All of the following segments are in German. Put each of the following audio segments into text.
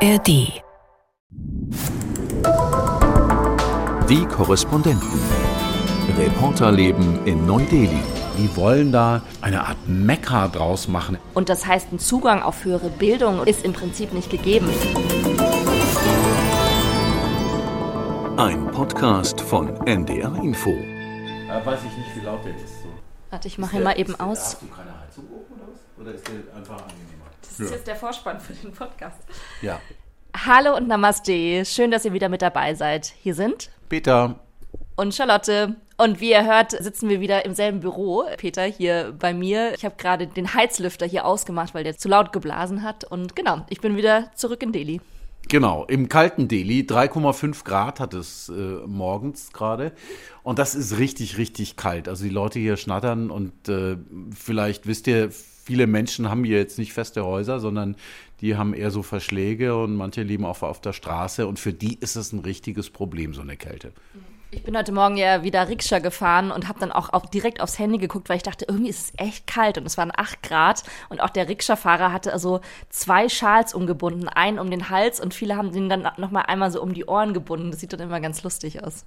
ARD. Die Korrespondenten. Reporterleben in Neu-Delhi. Die wollen da eine Art Mekka draus machen. Und das heißt, ein Zugang auf höhere Bildung ist im Prinzip nicht gegeben. Ein Podcast von NDR Info. Da weiß ich nicht, wie laut der ist. So. Warte, ich mache ihn mal eben aus. Hast du keine Heizung oben oder was? Oder ist der einfach angenehmer? Das ist jetzt der Vorspann für den Podcast. Ja. Hallo und Namaste. Schön, dass ihr wieder mit dabei seid. Hier sind Peter. und Charlotte. Und wie ihr hört, sitzen wir wieder im selben Büro. Peter hier bei mir. Ich habe gerade den Heizlüfter hier ausgemacht, weil der zu laut geblasen hat. Und genau, ich bin wieder zurück in Delhi. Genau, im kalten Delhi, 3,5 Grad hat es äh, morgens gerade. Und das ist richtig, richtig kalt. Also die Leute hier schnattern und äh, vielleicht wisst ihr, viele Menschen haben hier jetzt nicht feste Häuser, sondern die haben eher so Verschläge und manche leben auch auf der Straße. Und für die ist es ein richtiges Problem, so eine Kälte. Ich bin heute Morgen ja wieder Rikscha gefahren und habe dann auch auf, direkt aufs Handy geguckt, weil ich dachte, irgendwie ist es echt kalt und es waren 8 Grad und auch der Rikscha-Fahrer hatte also zwei Schals umgebunden, einen um den Hals und viele haben den dann nochmal einmal so um die Ohren gebunden. Das sieht dann immer ganz lustig aus.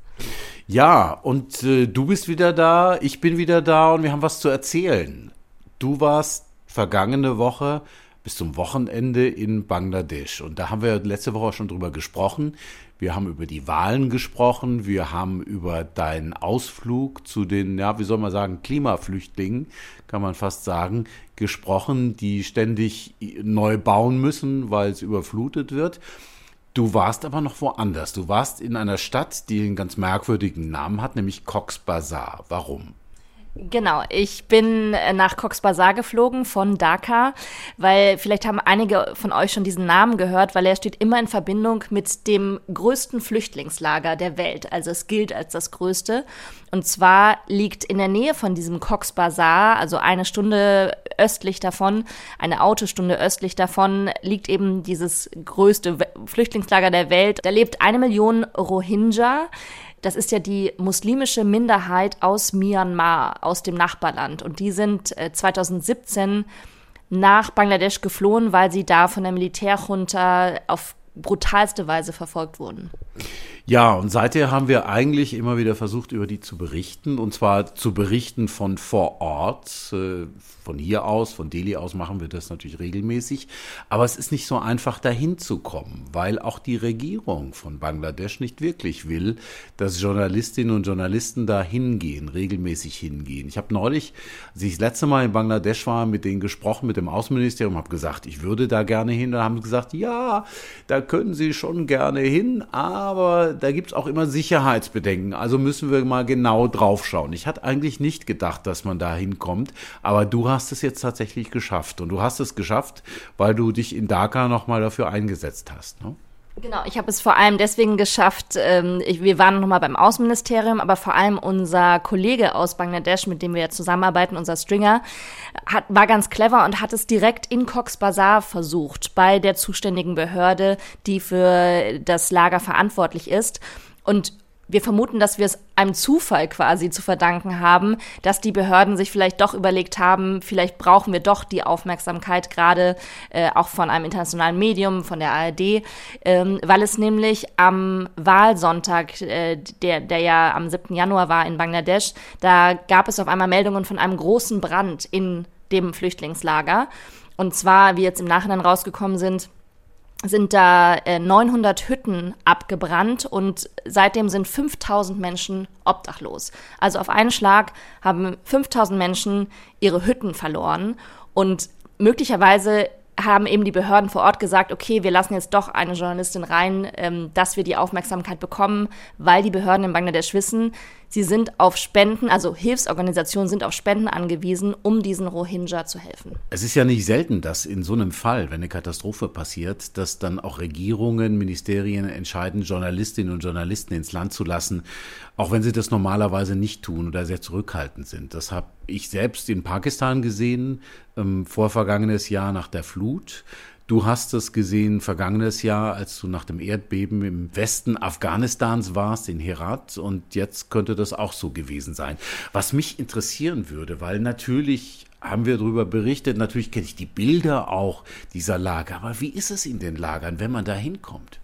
Ja, und äh, du bist wieder da, ich bin wieder da und wir haben was zu erzählen. Du warst vergangene Woche bis zum Wochenende in Bangladesch. Und da haben wir letzte Woche schon drüber gesprochen. Wir haben über die Wahlen gesprochen. Wir haben über deinen Ausflug zu den, ja, wie soll man sagen, Klimaflüchtlingen, kann man fast sagen, gesprochen, die ständig neu bauen müssen, weil es überflutet wird. Du warst aber noch woanders. Du warst in einer Stadt, die einen ganz merkwürdigen Namen hat, nämlich Cox Bazar. Warum? Genau, ich bin äh, nach Cox Bazar geflogen von Dhaka, weil vielleicht haben einige von euch schon diesen Namen gehört, weil er steht immer in Verbindung mit dem größten Flüchtlingslager der Welt. Also es gilt als das größte. Und zwar liegt in der Nähe von diesem Cox Bazar, also eine Stunde östlich davon, eine Autostunde östlich davon, liegt eben dieses größte Flüchtlingslager der Welt. Da lebt eine Million Rohingya. Das ist ja die muslimische Minderheit aus Myanmar, aus dem Nachbarland. Und die sind 2017 nach Bangladesch geflohen, weil sie da von der Militärjunta auf brutalste Weise verfolgt wurden. Ja, und seither haben wir eigentlich immer wieder versucht, über die zu berichten. Und zwar zu berichten von vor Ort. Von hier aus, von Delhi aus machen wir das natürlich regelmäßig. Aber es ist nicht so einfach, dahin zu kommen, weil auch die Regierung von Bangladesch nicht wirklich will, dass Journalistinnen und Journalisten da hingehen, regelmäßig hingehen. Ich habe neulich, als ich das letzte Mal in Bangladesch war, mit denen gesprochen, mit dem Außenministerium, habe gesagt, ich würde da gerne hin. Da haben sie gesagt, ja, da können Sie schon gerne hin, aber da gibt es auch immer Sicherheitsbedenken. Also müssen wir mal genau drauf schauen. Ich hatte eigentlich nicht gedacht, dass man da hinkommt, aber du hast es jetzt tatsächlich geschafft. Und du hast es geschafft, weil du dich in Dhaka nochmal dafür eingesetzt hast. Ne? Genau, ich habe es vor allem deswegen geschafft, ähm, ich, wir waren nochmal beim Außenministerium, aber vor allem unser Kollege aus Bangladesch, mit dem wir ja zusammenarbeiten, unser Stringer, hat, war ganz clever und hat es direkt in Cox Bazar versucht, bei der zuständigen Behörde, die für das Lager verantwortlich ist. Und wir vermuten, dass wir es einem Zufall quasi zu verdanken haben, dass die Behörden sich vielleicht doch überlegt haben, vielleicht brauchen wir doch die Aufmerksamkeit gerade äh, auch von einem internationalen Medium, von der ARD, ähm, weil es nämlich am Wahlsonntag, äh, der, der ja am 7. Januar war in Bangladesch, da gab es auf einmal Meldungen von einem großen Brand in dem Flüchtlingslager. Und zwar, wie jetzt im Nachhinein rausgekommen sind, sind da äh, 900 Hütten abgebrannt und seitdem sind 5000 Menschen obdachlos. Also auf einen Schlag haben 5000 Menschen ihre Hütten verloren und möglicherweise haben eben die Behörden vor Ort gesagt, okay, wir lassen jetzt doch eine Journalistin rein, ähm, dass wir die Aufmerksamkeit bekommen, weil die Behörden in Bangladesch wissen, sie sind auf Spenden, also Hilfsorganisationen sind auf Spenden angewiesen, um diesen Rohingya zu helfen. Es ist ja nicht selten, dass in so einem Fall, wenn eine Katastrophe passiert, dass dann auch Regierungen, Ministerien entscheiden, Journalistinnen und Journalisten ins Land zu lassen, auch wenn sie das normalerweise nicht tun oder sehr zurückhaltend sind. Das habe ich selbst in Pakistan gesehen, ähm, vorvergangenes Jahr nach der Flut. Du hast es gesehen vergangenes Jahr, als du nach dem Erdbeben im Westen Afghanistans warst, in Herat. Und jetzt könnte das auch so gewesen sein. Was mich interessieren würde, weil natürlich haben wir darüber berichtet, natürlich kenne ich die Bilder auch dieser Lager. Aber wie ist es in den Lagern, wenn man da hinkommt?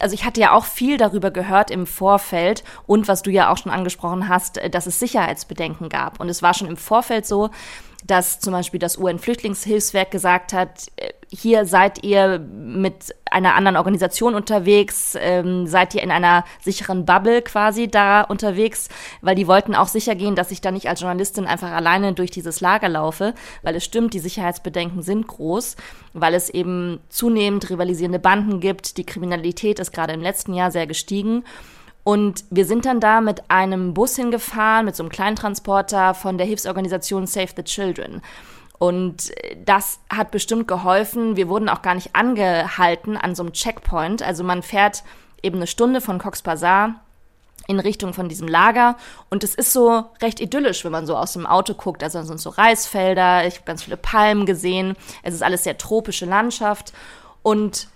also ich hatte ja auch viel darüber gehört im Vorfeld und was du ja auch schon angesprochen hast, dass es Sicherheitsbedenken gab. Und es war schon im Vorfeld so, dass zum Beispiel das UN-Flüchtlingshilfswerk gesagt hat, äh, hier seid ihr mit einer anderen Organisation unterwegs, ähm, seid ihr in einer sicheren Bubble quasi da unterwegs, weil die wollten auch sicher gehen, dass ich da nicht als Journalistin einfach alleine durch dieses Lager laufe, weil es stimmt, die Sicherheitsbedenken sind groß, weil es eben zunehmend rivalisierende Banden gibt, die Kriminalität ist gerade im letzten Jahr sehr gestiegen und wir sind dann da mit einem Bus hingefahren, mit so einem Kleintransporter von der Hilfsorganisation Save the Children. Und das hat bestimmt geholfen. Wir wurden auch gar nicht angehalten an so einem Checkpoint. Also man fährt eben eine Stunde von Cox Bazar in Richtung von diesem Lager. Und es ist so recht idyllisch, wenn man so aus dem Auto guckt. Also sind so Reisfelder, ich habe ganz viele Palmen gesehen. Es ist alles sehr tropische Landschaft. Und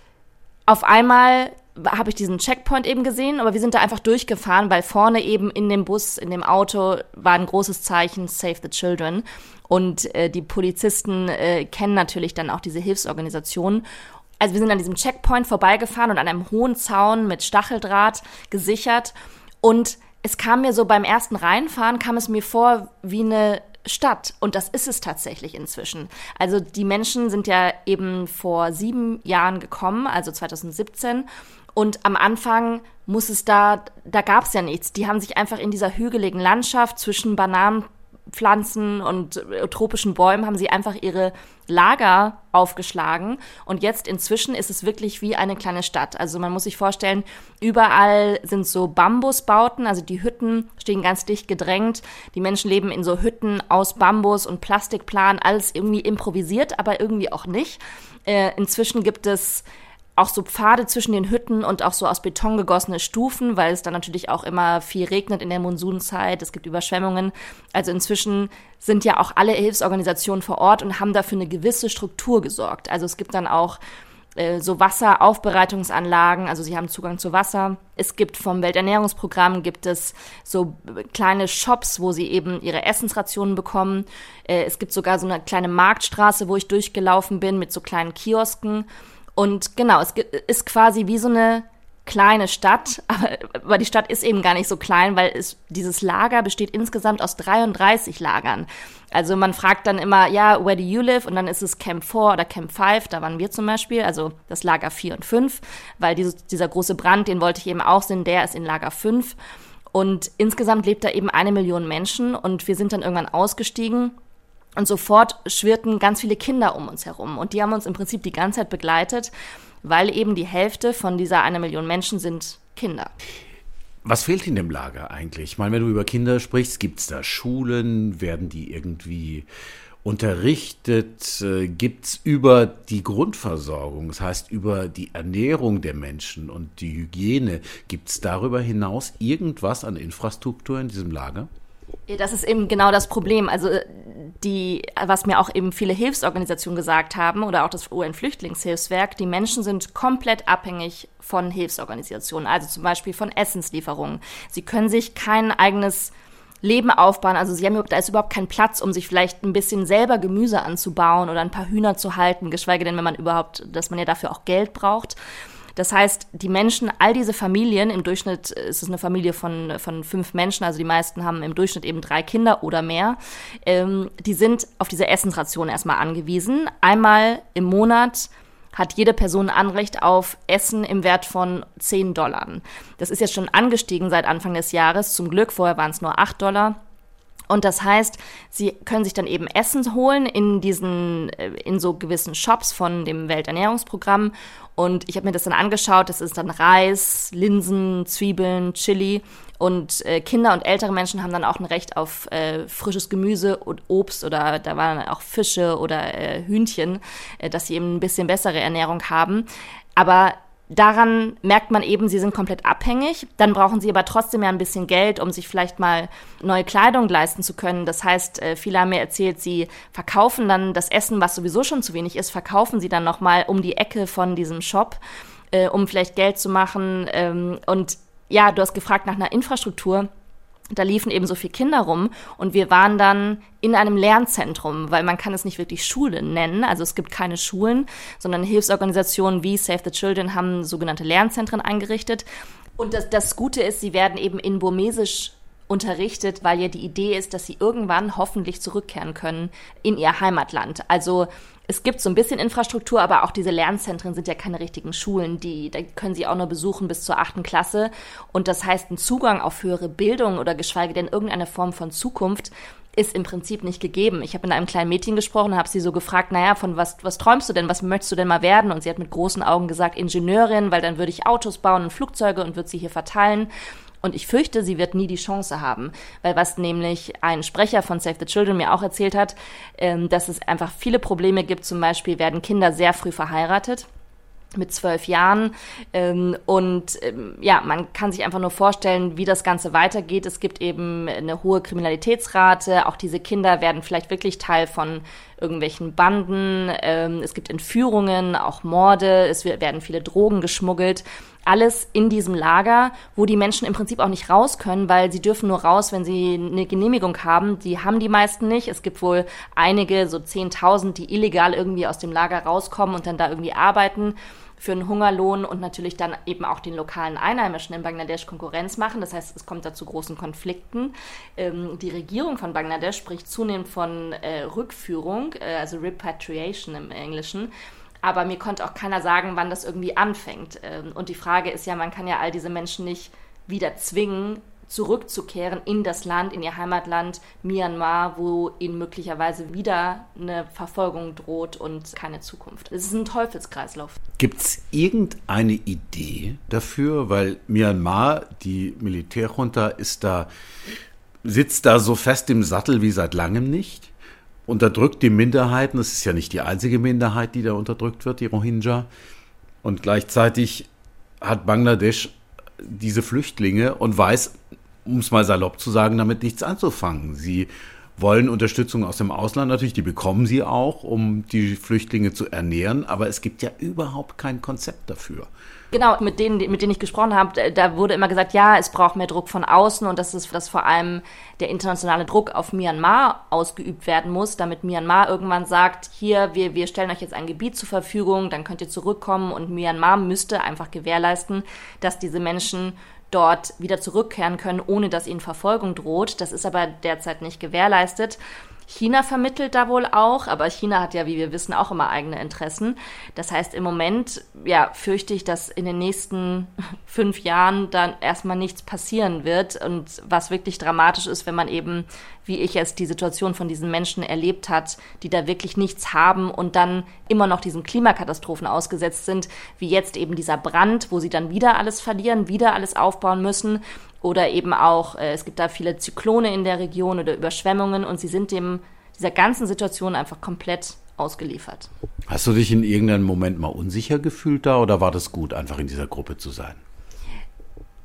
auf einmal habe ich diesen Checkpoint eben gesehen, aber wir sind da einfach durchgefahren, weil vorne eben in dem Bus, in dem Auto war ein großes Zeichen Save the Children. Und äh, die Polizisten äh, kennen natürlich dann auch diese Hilfsorganisationen. Also wir sind an diesem Checkpoint vorbeigefahren und an einem hohen Zaun mit Stacheldraht gesichert. Und es kam mir so beim ersten Reinfahren, kam es mir vor wie eine Stadt. Und das ist es tatsächlich inzwischen. Also die Menschen sind ja eben vor sieben Jahren gekommen, also 2017. Und am Anfang muss es da, da gab es ja nichts. Die haben sich einfach in dieser hügeligen Landschaft zwischen Bananenpflanzen und äh, tropischen Bäumen haben sie einfach ihre Lager aufgeschlagen. Und jetzt inzwischen ist es wirklich wie eine kleine Stadt. Also man muss sich vorstellen, überall sind so Bambusbauten, also die Hütten stehen ganz dicht gedrängt. Die Menschen leben in so Hütten aus Bambus und Plastikplan, alles irgendwie improvisiert, aber irgendwie auch nicht. Äh, inzwischen gibt es auch so Pfade zwischen den Hütten und auch so aus Beton gegossene Stufen, weil es dann natürlich auch immer viel regnet in der Monsunzeit. Es gibt Überschwemmungen. Also inzwischen sind ja auch alle Hilfsorganisationen vor Ort und haben dafür eine gewisse Struktur gesorgt. Also es gibt dann auch äh, so Wasseraufbereitungsanlagen, also sie haben Zugang zu Wasser. Es gibt vom Welternährungsprogramm gibt es so kleine Shops, wo sie eben ihre Essensrationen bekommen. Äh, es gibt sogar so eine kleine Marktstraße, wo ich durchgelaufen bin mit so kleinen Kiosken. Und genau, es ist quasi wie so eine kleine Stadt, aber, aber die Stadt ist eben gar nicht so klein, weil es, dieses Lager besteht insgesamt aus 33 Lagern. Also man fragt dann immer, ja, where do you live? Und dann ist es Camp 4 oder Camp 5, da waren wir zum Beispiel, also das Lager 4 und 5, weil dieses, dieser große Brand, den wollte ich eben auch sehen, der ist in Lager 5. Und insgesamt lebt da eben eine Million Menschen und wir sind dann irgendwann ausgestiegen und sofort schwirrten ganz viele Kinder um uns herum. Und die haben uns im Prinzip die ganze Zeit begleitet, weil eben die Hälfte von dieser eine Million Menschen sind Kinder. Was fehlt in dem Lager eigentlich? Ich meine, wenn du über Kinder sprichst, gibt es da Schulen? Werden die irgendwie unterrichtet? Äh, gibt es über die Grundversorgung, das heißt über die Ernährung der Menschen und die Hygiene, gibt es darüber hinaus irgendwas an Infrastruktur in diesem Lager? Das ist eben genau das Problem. Also die, was mir auch eben viele Hilfsorganisationen gesagt haben oder auch das UN-Flüchtlingshilfswerk, die Menschen sind komplett abhängig von Hilfsorganisationen, also zum Beispiel von Essenslieferungen. Sie können sich kein eigenes Leben aufbauen. Also sie haben da ist überhaupt kein Platz, um sich vielleicht ein bisschen selber Gemüse anzubauen oder ein paar Hühner zu halten, geschweige denn, wenn man überhaupt, dass man ja dafür auch Geld braucht. Das heißt, die Menschen, all diese Familien, im Durchschnitt ist es eine Familie von, von fünf Menschen, also die meisten haben im Durchschnitt eben drei Kinder oder mehr, ähm, die sind auf diese Essensration erstmal angewiesen. Einmal im Monat hat jede Person Anrecht auf Essen im Wert von 10 Dollar. Das ist jetzt schon angestiegen seit Anfang des Jahres. Zum Glück, vorher waren es nur 8 Dollar. Und das heißt, sie können sich dann eben Essen holen in diesen, äh, in so gewissen Shops von dem Welternährungsprogramm. Und ich habe mir das dann angeschaut. Das ist dann Reis, Linsen, Zwiebeln, Chili. Und äh, Kinder und ältere Menschen haben dann auch ein Recht auf äh, frisches Gemüse und Obst oder da waren auch Fische oder äh, Hühnchen, äh, dass sie eben ein bisschen bessere Ernährung haben. Aber daran merkt man eben, sie sind komplett abhängig. Dann brauchen sie aber trotzdem ja ein bisschen Geld, um sich vielleicht mal neue Kleidung leisten zu können. Das heißt, äh, viele haben mir erzählt, sie verkaufen dann das Essen, was sowieso schon zu wenig ist, verkaufen sie dann nochmal um die Ecke von diesem Shop, äh, um vielleicht Geld zu machen. Ähm, und ja, du hast gefragt nach einer Infrastruktur da liefen eben so viele Kinder rum und wir waren dann in einem Lernzentrum, weil man kann es nicht wirklich Schule nennen, also es gibt keine Schulen, sondern Hilfsorganisationen wie Save the Children haben sogenannte Lernzentren eingerichtet. Und das, das Gute ist, sie werden eben in Burmesisch unterrichtet, weil ja die Idee ist, dass sie irgendwann hoffentlich zurückkehren können in ihr Heimatland. Also es gibt so ein bisschen Infrastruktur, aber auch diese Lernzentren sind ja keine richtigen Schulen. Die, da können sie auch nur besuchen bis zur achten Klasse. Und das heißt, ein Zugang auf höhere Bildung oder geschweige denn irgendeine Form von Zukunft ist im Prinzip nicht gegeben. Ich habe mit einem kleinen Mädchen gesprochen, habe sie so gefragt, naja, von was, was träumst du denn, was möchtest du denn mal werden? Und sie hat mit großen Augen gesagt, Ingenieurin, weil dann würde ich Autos bauen und Flugzeuge und würde sie hier verteilen. Und ich fürchte, sie wird nie die Chance haben, weil was nämlich ein Sprecher von Save the Children mir auch erzählt hat, ähm, dass es einfach viele Probleme gibt. Zum Beispiel werden Kinder sehr früh verheiratet mit zwölf Jahren. Ähm, und ähm, ja, man kann sich einfach nur vorstellen, wie das Ganze weitergeht. Es gibt eben eine hohe Kriminalitätsrate. Auch diese Kinder werden vielleicht wirklich Teil von irgendwelchen Banden. Es gibt Entführungen, auch Morde. Es werden viele Drogen geschmuggelt. Alles in diesem Lager, wo die Menschen im Prinzip auch nicht raus können, weil sie dürfen nur raus, wenn sie eine Genehmigung haben. Die haben die meisten nicht. Es gibt wohl einige, so 10.000, die illegal irgendwie aus dem Lager rauskommen und dann da irgendwie arbeiten für einen Hungerlohn und natürlich dann eben auch den lokalen Einheimischen in Bangladesch Konkurrenz machen. Das heißt, es kommt da zu großen Konflikten. Ähm, die Regierung von Bangladesch spricht zunehmend von äh, Rückführung, äh, also Repatriation im Englischen. Aber mir konnte auch keiner sagen, wann das irgendwie anfängt. Ähm, und die Frage ist ja, man kann ja all diese Menschen nicht wieder zwingen, zurückzukehren in das Land, in ihr Heimatland Myanmar, wo ihnen möglicherweise wieder eine Verfolgung droht und keine Zukunft. Es ist ein Teufelskreislauf. Gibt es irgendeine Idee dafür? Weil Myanmar, die Militärjunta, ist da, sitzt da so fest im Sattel wie seit langem nicht. Unterdrückt die Minderheiten. Das ist ja nicht die einzige Minderheit, die da unterdrückt wird, die Rohingya. Und gleichzeitig hat Bangladesch diese Flüchtlinge und weiß, um es mal salopp zu sagen, damit nichts anzufangen. Sie wollen Unterstützung aus dem Ausland natürlich, die bekommen sie auch, um die Flüchtlinge zu ernähren, aber es gibt ja überhaupt kein Konzept dafür. Genau, mit denen, mit denen ich gesprochen habe, da wurde immer gesagt, ja, es braucht mehr Druck von außen und das ist, dass vor allem der internationale Druck auf Myanmar ausgeübt werden muss, damit Myanmar irgendwann sagt, hier, wir, wir stellen euch jetzt ein Gebiet zur Verfügung, dann könnt ihr zurückkommen und Myanmar müsste einfach gewährleisten, dass diese Menschen dort wieder zurückkehren können, ohne dass ihnen Verfolgung droht. Das ist aber derzeit nicht gewährleistet. China vermittelt da wohl auch, aber China hat ja, wie wir wissen, auch immer eigene Interessen. Das heißt, im Moment, ja, fürchte ich, dass in den nächsten fünf Jahren dann erstmal nichts passieren wird und was wirklich dramatisch ist, wenn man eben, wie ich es, die Situation von diesen Menschen erlebt hat, die da wirklich nichts haben und dann immer noch diesen Klimakatastrophen ausgesetzt sind, wie jetzt eben dieser Brand, wo sie dann wieder alles verlieren, wieder alles aufbauen müssen oder eben auch, äh, es gibt da viele Zyklone in der Region oder Überschwemmungen und sie sind dem, dieser ganzen Situation einfach komplett ausgeliefert. Hast du dich in irgendeinem Moment mal unsicher gefühlt da oder war das gut, einfach in dieser Gruppe zu sein?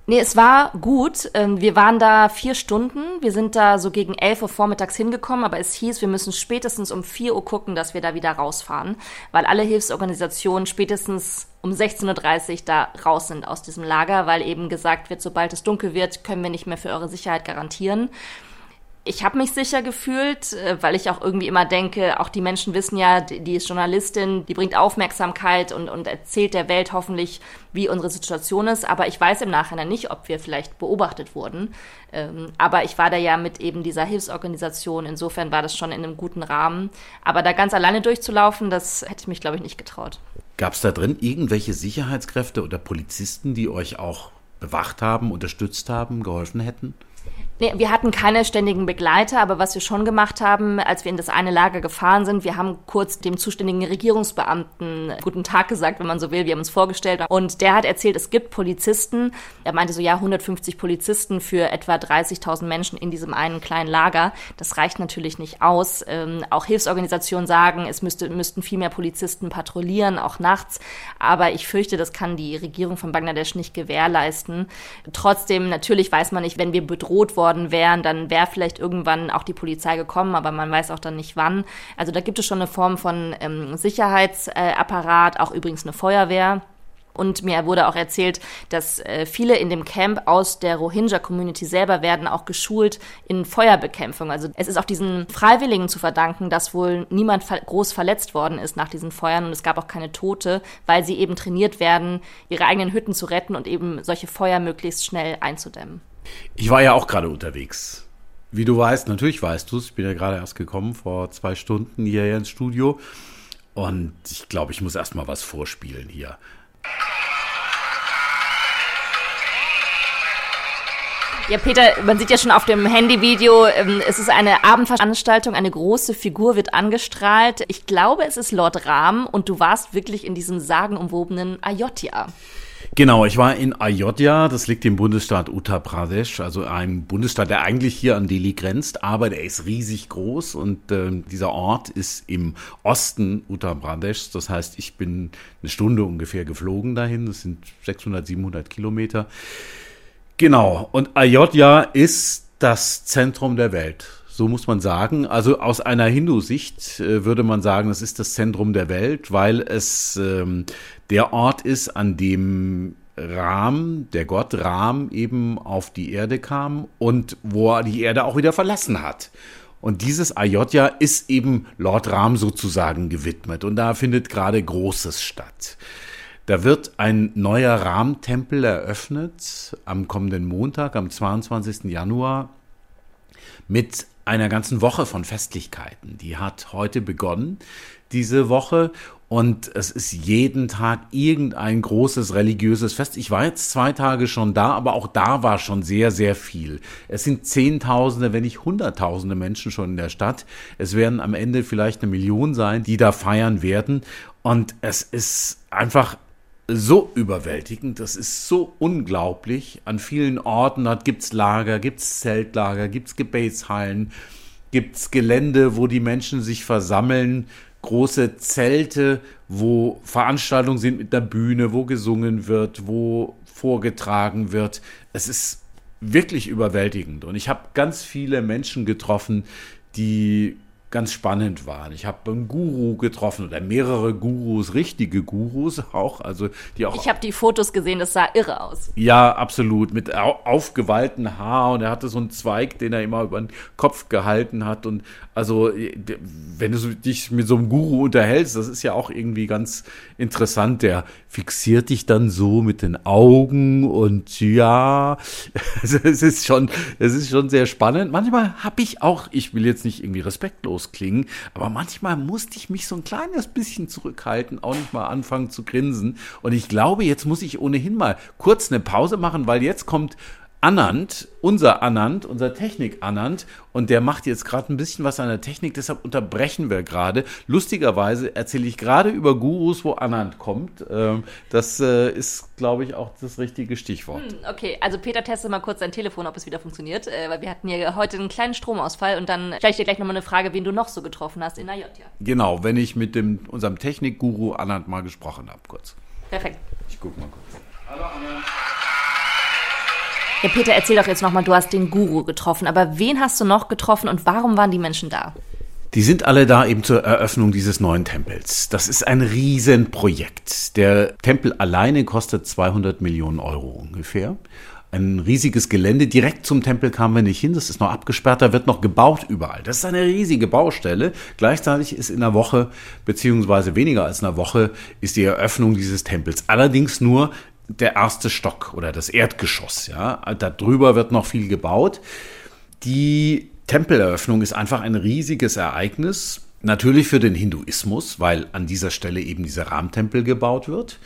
Nee, es war gut. Ähm, wir waren da vier Stunden. Wir sind da so gegen elf Uhr vormittags hingekommen, aber es hieß, wir müssen spätestens um vier Uhr gucken, dass wir da wieder rausfahren, weil alle Hilfsorganisationen spätestens um 16.30 Uhr da raus sind aus diesem Lager, weil eben gesagt wird, sobald es dunkel wird, können wir nicht mehr für eure Sicherheit garantieren ich habe mich sicher gefühlt, äh, weil ich auch irgendwie immer denke, auch die Menschen wissen ja, die ist Journalistin, die bringt Aufmerksamkeit und, und erzählt der Welt hoffentlich, wie unsere Situation ist. Aber ich weiß im Nachhinein nicht, ob wir vielleicht beobachtet wurden. Ähm, aber ich war da ja mit eben dieser Hilfsorganisation. Insofern war das schon in einem guten Rahmen. Aber da ganz alleine durchzulaufen, das hätte ich mich, glaube ich, nicht getraut. Gab es da drin irgendwelche Sicherheitskräfte oder Polizisten, die euch auch bewacht haben, unterstützt haben, geholfen hätten? Nee, wir hatten keine ständigen Begleiter, aber was wir schon gemacht haben, als wir in das eine Lager gefahren sind, wir haben kurz dem zuständigen Regierungsbeamten guten Tag gesagt, wenn man so will. Wir haben uns vorgestellt und der hat erzählt, es gibt Polizisten. Er meinte so, ja, 150 Polizisten für etwa 30.000 Menschen in diesem einen kleinen Lager. Das reicht natürlich nicht aus. Ähm, auch Hilfsorganisationen sagen, es müsste, müssten viel mehr Polizisten patrouillieren, auch nachts. Aber ich fürchte, das kann die Regierung von Bangladesch nicht gewährleisten. Trotzdem, natürlich weiß man nicht, wenn wir bedroht worden worden wären, dann wäre vielleicht irgendwann auch die Polizei gekommen, aber man weiß auch dann nicht wann. Also da gibt es schon eine Form von ähm, Sicherheitsapparat, auch übrigens eine Feuerwehr. Und mir wurde auch erzählt, dass äh, viele in dem Camp aus der Rohingya-Community selber werden auch geschult in Feuerbekämpfung. Also es ist auch diesen Freiwilligen zu verdanken, dass wohl niemand ver groß verletzt worden ist nach diesen Feuern und es gab auch keine Tote, weil sie eben trainiert werden, ihre eigenen Hütten zu retten und eben solche Feuer möglichst schnell einzudämmen. Ich war ja auch gerade unterwegs. Wie du weißt, natürlich weißt du es, ich bin ja gerade erst gekommen, vor zwei Stunden hierher ins Studio. Und ich glaube, ich muss erst mal was vorspielen hier. Ja, Peter, man sieht ja schon auf dem Handyvideo, ähm, es ist eine Abendveranstaltung, eine große Figur wird angestrahlt. Ich glaube, es ist Lord Ram und du warst wirklich in diesem sagenumwobenen Ayodhya. Genau, ich war in Ayodhya, das liegt im Bundesstaat Uttar Pradesh, also ein Bundesstaat, der eigentlich hier an Delhi grenzt, aber der ist riesig groß und äh, dieser Ort ist im Osten Uttar Pradesh. Das heißt, ich bin eine Stunde ungefähr geflogen dahin, das sind 600, 700 Kilometer. Genau, und Ayodhya ist das Zentrum der Welt. So muss man sagen. Also aus einer Hindu-Sicht äh, würde man sagen, es ist das Zentrum der Welt, weil es ähm, der Ort ist, an dem Ram, der Gott Ram, eben auf die Erde kam und wo er die Erde auch wieder verlassen hat. Und dieses Ayodhya ist eben Lord Ram sozusagen gewidmet. Und da findet gerade Großes statt. Da wird ein neuer Ram-Tempel eröffnet am kommenden Montag, am 22. Januar, mit einer ganzen Woche von Festlichkeiten. Die hat heute begonnen, diese Woche. Und es ist jeden Tag irgendein großes religiöses Fest. Ich war jetzt zwei Tage schon da, aber auch da war schon sehr, sehr viel. Es sind Zehntausende, wenn nicht Hunderttausende Menschen schon in der Stadt. Es werden am Ende vielleicht eine Million sein, die da feiern werden. Und es ist einfach so überwältigend, das ist so unglaublich. An vielen Orten gibt es Lager, gibt es Zeltlager, gibt es Gebetshallen, gibt es Gelände, wo die Menschen sich versammeln, große Zelte, wo Veranstaltungen sind mit einer Bühne, wo gesungen wird, wo vorgetragen wird. Es ist wirklich überwältigend. Und ich habe ganz viele Menschen getroffen, die ganz spannend waren. Ich habe einen Guru getroffen oder mehrere Gurus, richtige Gurus auch, also die auch. Ich habe die Fotos gesehen, das sah irre aus. Ja, absolut, mit aufgewallten Haar und er hatte so einen Zweig, den er immer über den Kopf gehalten hat und also wenn du dich mit so einem Guru unterhältst, das ist ja auch irgendwie ganz interessant. Der fixiert dich dann so mit den Augen und ja, es ist schon, es ist schon sehr spannend. Manchmal habe ich auch, ich will jetzt nicht irgendwie respektlos klingen. Aber manchmal musste ich mich so ein kleines bisschen zurückhalten, auch nicht mal anfangen zu grinsen. Und ich glaube, jetzt muss ich ohnehin mal kurz eine Pause machen, weil jetzt kommt Anand, unser Anand, unser Technik-Anand, und der macht jetzt gerade ein bisschen was an der Technik, deshalb unterbrechen wir gerade. Lustigerweise erzähle ich gerade über Gurus, wo Anand kommt. Ähm, das äh, ist, glaube ich, auch das richtige Stichwort. Hm, okay, also Peter testet mal kurz sein Telefon, ob es wieder funktioniert, äh, weil wir hatten ja heute einen kleinen Stromausfall und dann stelle ich dir gleich nochmal eine Frage, wen du noch so getroffen hast in Ayodhya. Genau, wenn ich mit dem, unserem Technik-Guru Anand mal gesprochen habe, kurz. Perfekt. Ich gucke mal kurz. Hallo Anand. Ja, Peter, erzähl doch jetzt nochmal, du hast den Guru getroffen, aber wen hast du noch getroffen und warum waren die Menschen da? Die sind alle da eben zur Eröffnung dieses neuen Tempels. Das ist ein Riesenprojekt. Der Tempel alleine kostet 200 Millionen Euro ungefähr. Ein riesiges Gelände. Direkt zum Tempel kamen wir nicht hin. Das ist noch abgesperrt. Da wird noch gebaut überall. Das ist eine riesige Baustelle. Gleichzeitig ist in einer Woche, beziehungsweise weniger als einer Woche, ist die Eröffnung dieses Tempels. Allerdings nur der erste Stock oder das Erdgeschoss. Ja, darüber wird noch viel gebaut. Die Tempeleröffnung ist einfach ein riesiges Ereignis. Natürlich für den Hinduismus, weil an dieser Stelle eben dieser Rahmtempel gebaut wird.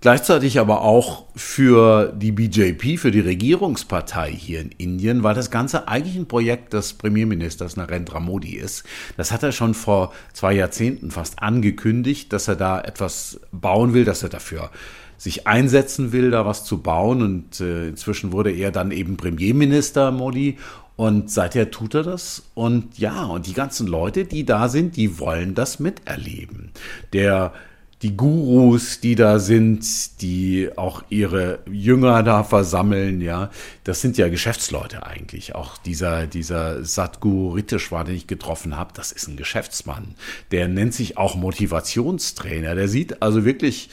Gleichzeitig aber auch für die BJP, für die Regierungspartei hier in Indien, weil das Ganze eigentlich ein Projekt des Premierministers Narendra Modi ist. Das hat er schon vor zwei Jahrzehnten fast angekündigt, dass er da etwas bauen will, dass er dafür sich einsetzen will, da was zu bauen. Und äh, inzwischen wurde er dann eben Premierminister Modi. Und seither tut er das. Und ja, und die ganzen Leute, die da sind, die wollen das miterleben. Der die Gurus, die da sind, die auch ihre Jünger da versammeln, ja, das sind ja Geschäftsleute eigentlich. Auch dieser, dieser Sadhguru Riteshwar, den ich getroffen habe, das ist ein Geschäftsmann. Der nennt sich auch Motivationstrainer. Der sieht also wirklich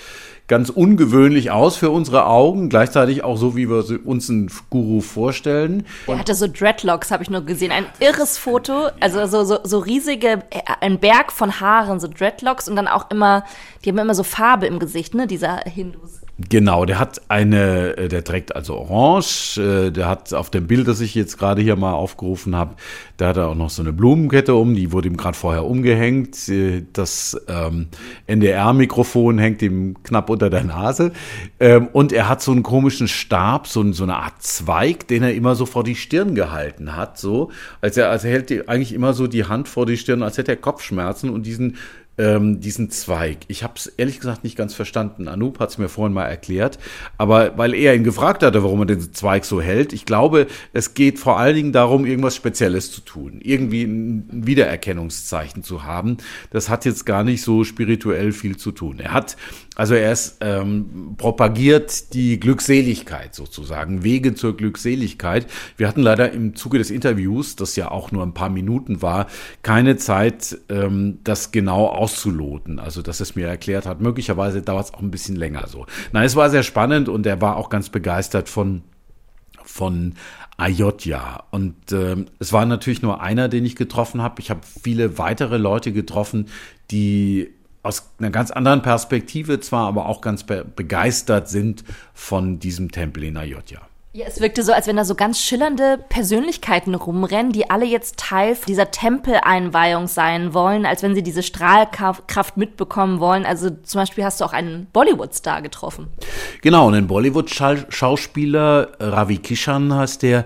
ganz ungewöhnlich aus für unsere Augen, gleichzeitig auch so, wie wir uns einen Guru vorstellen. Er hatte so Dreadlocks, habe ich nur gesehen. Ein irres Foto, also so, so, so riesige, äh, ein Berg von Haaren, so Dreadlocks und dann auch immer, die haben immer so Farbe im Gesicht, ne, dieser Hindus. Genau, der hat eine, äh, der trägt also orange, äh, der hat auf dem Bild, das ich jetzt gerade hier mal aufgerufen habe, da hat er auch noch so eine Blumenkette um, die wurde ihm gerade vorher umgehängt. Äh, das ähm, NDR-Mikrofon hängt ihm knapp unter der Nase. Ähm, und er hat so einen komischen Stab, so, so eine Art Zweig, den er immer so vor die Stirn gehalten hat, so, als er, als er hält eigentlich immer so die Hand vor die Stirn, als hätte er Kopfschmerzen und diesen ähm, diesen Zweig. Ich habe es ehrlich gesagt nicht ganz verstanden. Anoop hat es mir vorhin mal erklärt, aber weil er ihn gefragt hatte, warum er den Zweig so hält, ich glaube, es geht vor allen Dingen darum, irgendwas Spezielles zu tun, irgendwie ein Wiedererkennungszeichen zu haben. Das hat jetzt gar nicht so spirituell viel zu tun. Er hat also er ist, ähm, propagiert die Glückseligkeit sozusagen, Wege zur Glückseligkeit. Wir hatten leider im Zuge des Interviews, das ja auch nur ein paar Minuten war, keine Zeit, ähm, das genau auszuloten. Also dass es mir erklärt hat. Möglicherweise dauert es auch ein bisschen länger so. Nein, es war sehr spannend und er war auch ganz begeistert von von Ayodhya. Und äh, es war natürlich nur einer, den ich getroffen habe. Ich habe viele weitere Leute getroffen, die aus einer ganz anderen Perspektive zwar, aber auch ganz be begeistert sind von diesem Tempel in Ayodhya. Ja, es wirkte so, als wenn da so ganz schillernde Persönlichkeiten rumrennen, die alle jetzt Teil dieser Tempeleinweihung sein wollen, als wenn sie diese Strahlkraft mitbekommen wollen. Also zum Beispiel hast du auch einen Bollywood-Star getroffen. Genau, einen Bollywood-Schauspieler, Ravi Kishan heißt der,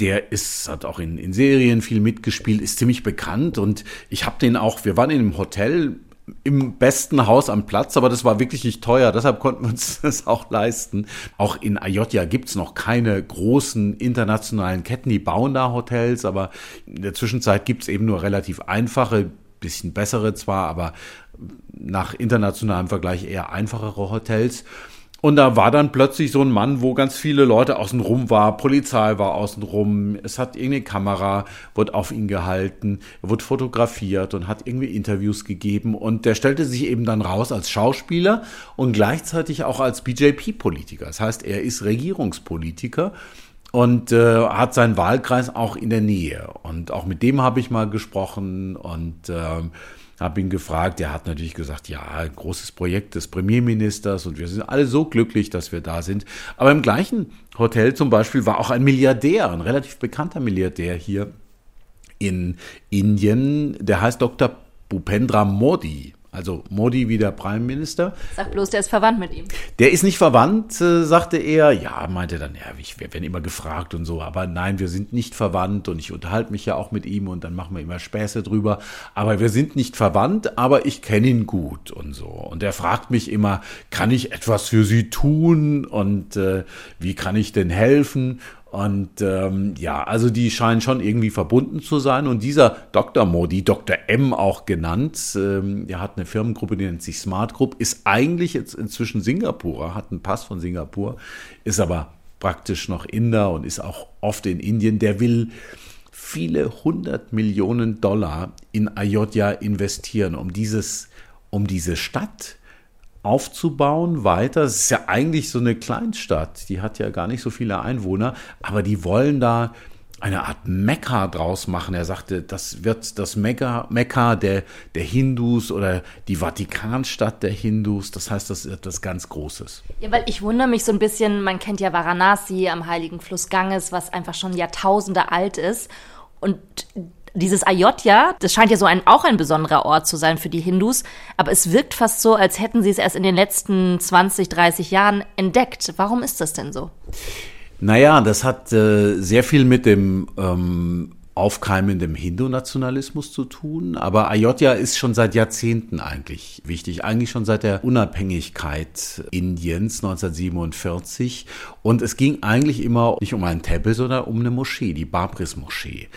der ist, hat auch in, in Serien viel mitgespielt, ist ziemlich bekannt und ich habe den auch, wir waren in einem Hotel im besten Haus am Platz, aber das war wirklich nicht teuer, deshalb konnten wir uns das auch leisten. Auch in Ayodhya gibt's noch keine großen internationalen Ketten, die bauen da Hotels, aber in der Zwischenzeit gibt's eben nur relativ einfache, bisschen bessere zwar, aber nach internationalem Vergleich eher einfachere Hotels. Und da war dann plötzlich so ein Mann, wo ganz viele Leute außenrum war, Polizei war außenrum, es hat irgendeine Kamera, wurde auf ihn gehalten, er wurde fotografiert und hat irgendwie Interviews gegeben und der stellte sich eben dann raus als Schauspieler und gleichzeitig auch als BJP-Politiker. Das heißt, er ist Regierungspolitiker und äh, hat seinen Wahlkreis auch in der Nähe. Und auch mit dem habe ich mal gesprochen und äh, habe ihn gefragt. Er hat natürlich gesagt, ja, großes Projekt des Premierministers und wir sind alle so glücklich, dass wir da sind. Aber im gleichen Hotel zum Beispiel war auch ein Milliardär, ein relativ bekannter Milliardär hier in Indien. Der heißt Dr. Bhupendra Modi. Also Modi wie der Prime Minister. Sag bloß, der ist verwandt mit ihm. Der ist nicht verwandt, äh, sagte er. Ja, meinte dann, ja, ich werde immer gefragt und so. Aber nein, wir sind nicht verwandt und ich unterhalte mich ja auch mit ihm und dann machen wir immer Späße drüber. Aber wir sind nicht verwandt, aber ich kenne ihn gut und so. Und er fragt mich immer, kann ich etwas für Sie tun und äh, wie kann ich denn helfen? Und ähm, ja, also die scheinen schon irgendwie verbunden zu sein. Und dieser Dr. Modi, Dr. M auch genannt, ähm, er hat eine Firmengruppe, die nennt sich Smart Group, ist eigentlich jetzt inzwischen Singapurer, hat einen Pass von Singapur, ist aber praktisch noch Inder und ist auch oft in Indien. Der will viele hundert Millionen Dollar in Ayodhya investieren, um dieses, um diese Stadt aufzubauen weiter. Es ist ja eigentlich so eine Kleinstadt, die hat ja gar nicht so viele Einwohner, aber die wollen da eine Art Mekka draus machen. Er sagte, das wird das Mekka, Mekka der, der Hindus oder die Vatikanstadt der Hindus. Das heißt, das wird das ganz Großes. Ja, weil ich wundere mich so ein bisschen, man kennt ja Varanasi am heiligen Fluss Ganges, was einfach schon Jahrtausende alt ist. Und Dieses Ayodhya, das scheint ja so ein, auch ein besonderer Ort zu sein für die Hindus, aber es wirkt fast so, als hätten sie es erst in den letzten 20, 30 Jahren entdeckt. Warum ist das denn so? Naja, das hat äh, sehr viel mit dem ähm, aufkeimendem Hindu-Nationalismus zu tun. Aber Ayodhya ist schon seit Jahrzehnten eigentlich wichtig, eigentlich schon seit der Unabhängigkeit Indiens 1947. Und es ging eigentlich immer nicht um einen Tempel, sondern um eine Moschee, die Babris-Moschee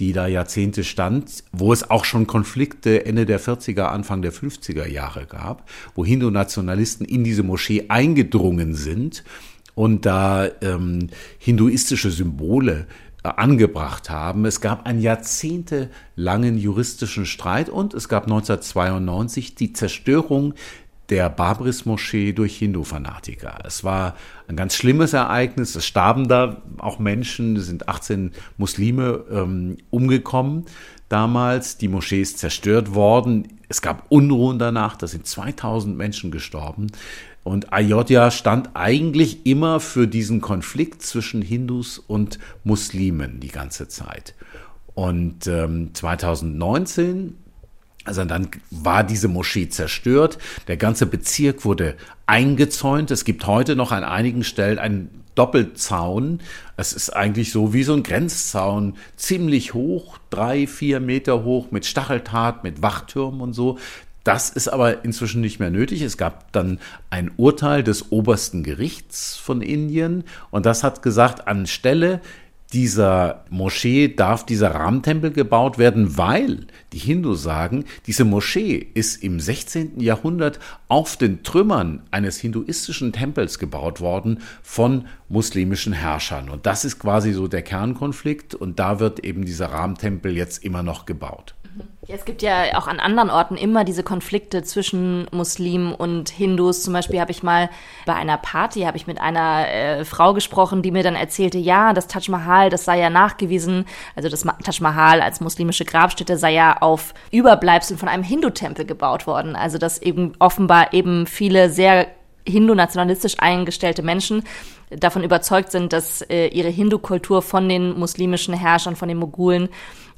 die da Jahrzehnte stand, wo es auch schon Konflikte Ende der 40er, Anfang der 50er Jahre gab, wo Hindu-Nationalisten in diese Moschee eingedrungen sind und da ähm, hinduistische Symbole angebracht haben. Es gab einen jahrzehntelangen juristischen Streit und es gab 1992 die Zerstörung der Babris-Moschee durch Hindu-Fanatiker. Es war ein ganz schlimmes Ereignis. Es starben da auch Menschen, es sind 18 Muslime ähm, umgekommen damals. Die Moschee ist zerstört worden. Es gab Unruhen danach, da sind 2000 Menschen gestorben. Und Ayodhya stand eigentlich immer für diesen Konflikt zwischen Hindus und Muslimen die ganze Zeit. Und ähm, 2019, also dann war diese Moschee zerstört, der ganze Bezirk wurde eingezäunt. Es gibt heute noch an einigen Stellen einen Doppelzaun. Es ist eigentlich so wie so ein Grenzzaun, ziemlich hoch, drei, vier Meter hoch, mit Stacheltat, mit Wachtürmen und so. Das ist aber inzwischen nicht mehr nötig. Es gab dann ein Urteil des obersten Gerichts von Indien und das hat gesagt, anstelle dieser Moschee darf dieser Rahmentempel gebaut werden, weil die Hindus sagen, diese Moschee ist im 16. Jahrhundert auf den Trümmern eines hinduistischen Tempels gebaut worden von muslimischen Herrschern. Und das ist quasi so der Kernkonflikt und da wird eben dieser Rahmentempel jetzt immer noch gebaut. Ja, es gibt ja auch an anderen Orten immer diese Konflikte zwischen Muslimen und Hindus. Zum Beispiel habe ich mal bei einer Party habe ich mit einer äh, Frau gesprochen, die mir dann erzählte, ja, das Taj Mahal, das sei ja nachgewiesen, also das Taj Mahal als muslimische Grabstätte sei ja auf Überbleibseln von einem Hindu-Tempel gebaut worden. Also dass eben offenbar eben viele sehr hindu-nationalistisch eingestellte Menschen davon überzeugt sind, dass äh, ihre Hindu-Kultur von den muslimischen Herrschern, von den Mogulen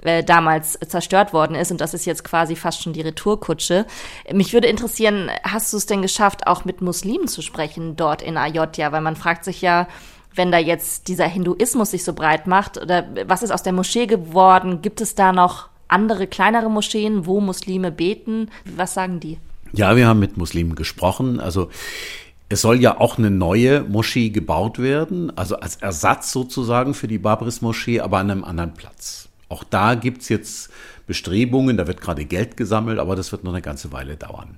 äh, damals zerstört worden ist. Und das ist jetzt quasi fast schon die Retourkutsche. Mich würde interessieren, hast du es denn geschafft, auch mit Muslimen zu sprechen dort in Ayodhya? Weil man fragt sich ja, wenn da jetzt dieser Hinduismus sich so breit macht, oder was ist aus der Moschee geworden? Gibt es da noch andere kleinere Moscheen, wo Muslime beten? Was sagen die? Ja, wir haben mit Muslimen gesprochen. Also es soll ja auch eine neue Moschee gebaut werden, also als Ersatz sozusagen für die Babris-Moschee, aber an einem anderen Platz. Auch da gibt es jetzt Bestrebungen, da wird gerade Geld gesammelt, aber das wird noch eine ganze Weile dauern.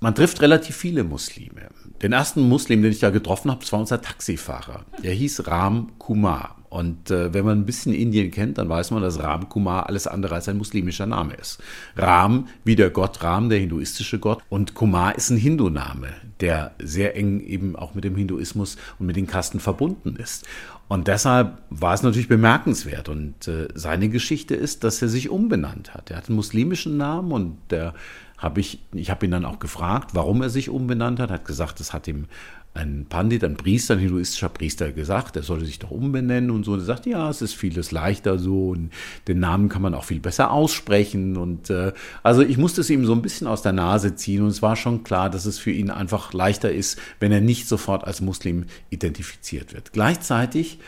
Man trifft relativ viele Muslime. Den ersten Muslim, den ich da getroffen habe, das war unser Taxifahrer. Der hieß Ram Kumar. Und äh, wenn man ein bisschen Indien kennt, dann weiß man, dass Ram Kumar alles andere als ein muslimischer Name ist. Ram wie der Gott Ram, der hinduistische Gott. Und Kumar ist ein Hindu-Name, der sehr eng eben auch mit dem Hinduismus und mit den Kasten verbunden ist. Und deshalb war es natürlich bemerkenswert. Und äh, seine Geschichte ist, dass er sich umbenannt hat. Er hat einen muslimischen Namen und der habe ich, ich habe ihn dann auch gefragt, warum er sich umbenannt hat. Hat gesagt, das hat ihm ein Pandit, ein Priester, ein hinduistischer Priester gesagt, er solle sich doch umbenennen und so. Und er sagt, ja, es ist vieles leichter so und den Namen kann man auch viel besser aussprechen. Und äh, also ich musste es ihm so ein bisschen aus der Nase ziehen und es war schon klar, dass es für ihn einfach leichter ist, wenn er nicht sofort als Muslim identifiziert wird. Gleichzeitig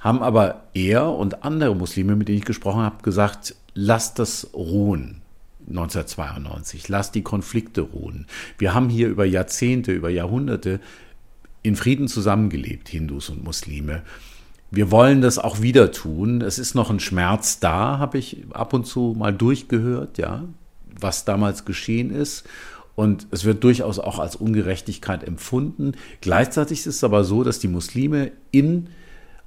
haben aber er und andere Muslime, mit denen ich gesprochen habe, gesagt, lasst das ruhen. 1992. Lasst die Konflikte ruhen. Wir haben hier über Jahrzehnte, über Jahrhunderte in Frieden zusammengelebt, Hindus und Muslime. Wir wollen das auch wieder tun. Es ist noch ein Schmerz da, habe ich ab und zu mal durchgehört, ja, was damals geschehen ist. Und es wird durchaus auch als Ungerechtigkeit empfunden. Gleichzeitig ist es aber so, dass die Muslime in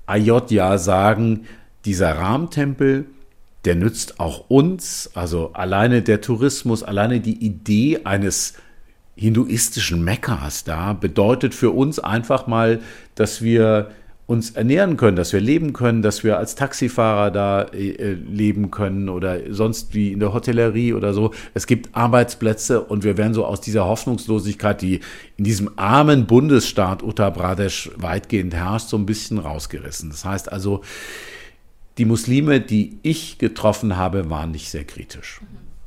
Ayodhya sagen, dieser Rahmtempel, der nützt auch uns. Also alleine der Tourismus, alleine die Idee eines hinduistischen Mekkas da bedeutet für uns einfach mal, dass wir uns ernähren können, dass wir leben können, dass wir als Taxifahrer da äh, leben können oder sonst wie in der Hotellerie oder so. Es gibt Arbeitsplätze und wir werden so aus dieser Hoffnungslosigkeit, die in diesem armen Bundesstaat Uttar Pradesh weitgehend herrscht, so ein bisschen rausgerissen. Das heißt also, die Muslime, die ich getroffen habe, waren nicht sehr kritisch.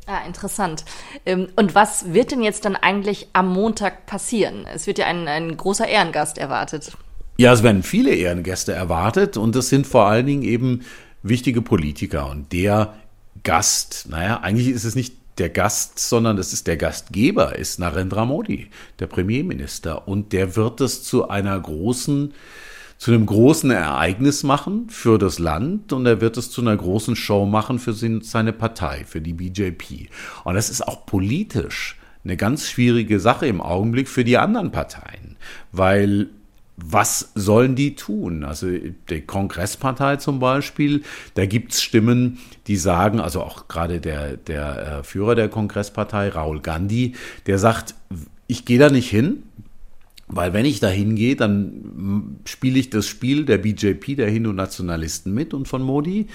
Ah, interessant. Ähm, und was wird denn jetzt dann eigentlich am Montag passieren? Es wird ja ein, ein großer Ehrengast erwartet. Ja, es werden viele Ehrengäste erwartet und das sind vor allen Dingen eben wichtige Politiker. Und der Gast, naja, eigentlich ist es nicht der Gast, sondern es ist der Gastgeber, ist Narendra Modi, der Premierminister. Und der wird es zu einer großen, zu einem großen Ereignis machen für das Land und er wird es zu einer großen Show machen für seine Partei, für die BJP. Und das ist auch politisch eine ganz schwierige Sache im Augenblick für die anderen Parteien, weil was sollen die tun? Also die Kongresspartei zum Beispiel, da gibt's Stimmen, die sagen, also auch gerade der, der äh, Führer der Kongresspartei, Raul Gandhi, der sagt, ich gehe da nicht hin, weil wenn ich da hingehe, dann spiele ich das Spiel der BJP, der Hindu-Nationalisten mit und von Modi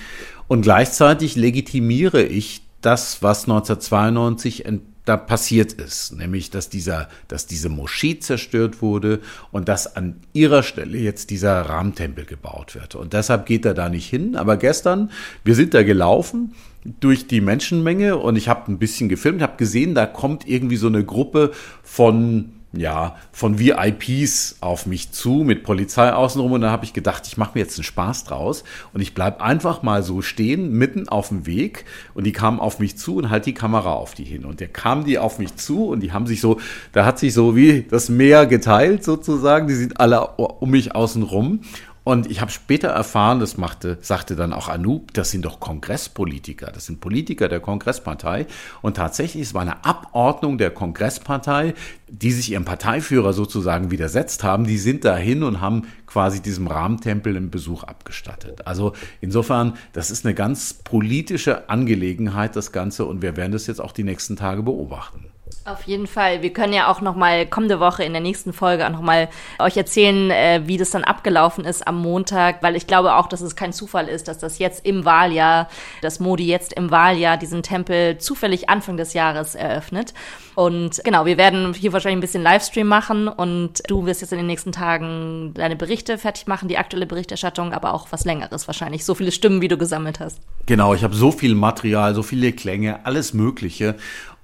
und gleichzeitig legitimiere ich das, was 1992 da passiert ist, nämlich dass dieser, dass diese Moschee zerstört wurde und dass an ihrer Stelle jetzt dieser Rahmtempel gebaut wird. Und deshalb geht er da nicht hin. Aber gestern, wir sind da gelaufen durch die Menschenmenge und ich habe ein bisschen gefilmt, habe gesehen, da kommt irgendwie so eine Gruppe von ja, von VIPs auf mich zu mit Polizei außenrum. Und da habe ich gedacht, ich mache mir jetzt einen Spaß draus. Und ich bleib einfach mal so stehen, mitten auf dem Weg. Und die kamen auf mich zu und halt die Kamera auf die hin. Und der kam die auf mich zu und die haben sich so, da hat sich so wie das Meer geteilt sozusagen, die sind alle um mich außen rum und ich habe später erfahren, das machte, sagte dann auch Anoop, das sind doch Kongresspolitiker, das sind Politiker der Kongresspartei. Und tatsächlich, es war eine Abordnung der Kongresspartei, die sich ihrem Parteiführer sozusagen widersetzt haben. Die sind dahin und haben quasi diesem Rahmentempel einen Besuch abgestattet. Also insofern, das ist eine ganz politische Angelegenheit, das Ganze. Und wir werden das jetzt auch die nächsten Tage beobachten. Auf jeden Fall. Wir können ja auch noch mal kommende Woche in der nächsten Folge auch noch mal euch erzählen, äh, wie das dann abgelaufen ist am Montag, weil ich glaube auch, dass es kein Zufall ist, dass das jetzt im Wahljahr, dass Modi jetzt im Wahljahr diesen Tempel zufällig Anfang des Jahres eröffnet. Und genau, wir werden hier wahrscheinlich ein bisschen Livestream machen und du wirst jetzt in den nächsten Tagen deine Berichte fertig machen, die aktuelle Berichterstattung, aber auch was längeres wahrscheinlich. So viele Stimmen, wie du gesammelt hast. Genau, ich habe so viel Material, so viele Klänge, alles Mögliche.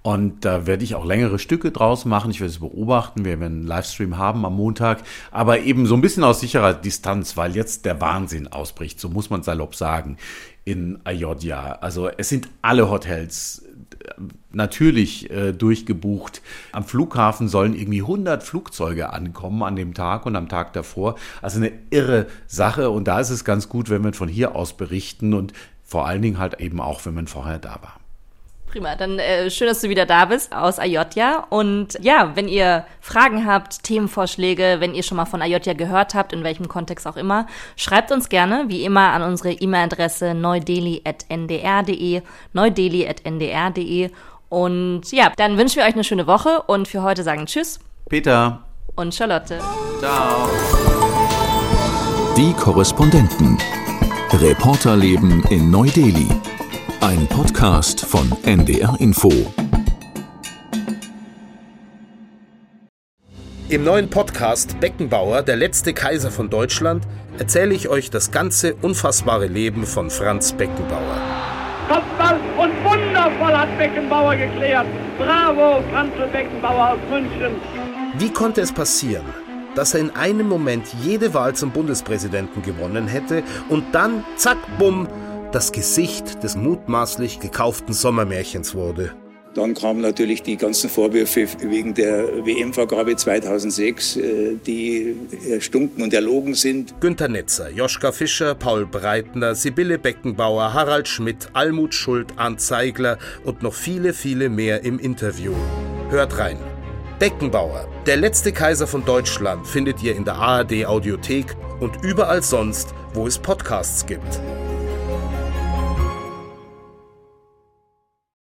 Und da werde ich auch längere Stücke draus machen. Ich werde es beobachten. Wir werden einen Livestream haben am Montag. Aber eben so ein bisschen aus sicherer Distanz, weil jetzt der Wahnsinn ausbricht. So muss man salopp sagen. In Ayodhya. Also es sind alle Hotels äh, natürlich äh, durchgebucht. Am Flughafen sollen irgendwie 100 Flugzeuge ankommen an dem Tag und am Tag davor. Also eine irre Sache. Und da ist es ganz gut, wenn wir von hier aus berichten und vor allen Dingen halt eben auch, wenn man vorher da war. Prima, dann äh, schön, dass du wieder da bist aus Ayotja. Und ja, wenn ihr Fragen habt, Themenvorschläge, wenn ihr schon mal von Ayotja gehört habt, in welchem Kontext auch immer, schreibt uns gerne, wie immer, an unsere E-Mail-Adresse neudeli.ndr.de, neudeli.ndr.de. Und ja, dann wünschen wir euch eine schöne Woche und für heute sagen Tschüss. Peter. Und Charlotte. Ciao. Die Korrespondenten. Reporterleben in Neu-Delhi. Ein Podcast von NDR Info. Im neuen Podcast Beckenbauer, der letzte Kaiser von Deutschland, erzähle ich euch das ganze unfassbare Leben von Franz Beckenbauer. Kopfball und wundervoll hat Beckenbauer geklärt. Bravo, Franz Beckenbauer aus München. Wie konnte es passieren, dass er in einem Moment jede Wahl zum Bundespräsidenten gewonnen hätte und dann, zack, bumm, das Gesicht des mutmaßlich gekauften Sommermärchens wurde. Dann kamen natürlich die ganzen Vorwürfe wegen der WM-Vergabe 2006, äh, die erstunken und erlogen sind. Günter Netzer, Joschka Fischer, Paul Breitner, Sibylle Beckenbauer, Harald Schmidt, Almut Schuld, Arndt Zeigler und noch viele, viele mehr im Interview. Hört rein. Beckenbauer, der letzte Kaiser von Deutschland, findet ihr in der ARD Audiothek und überall sonst, wo es Podcasts gibt.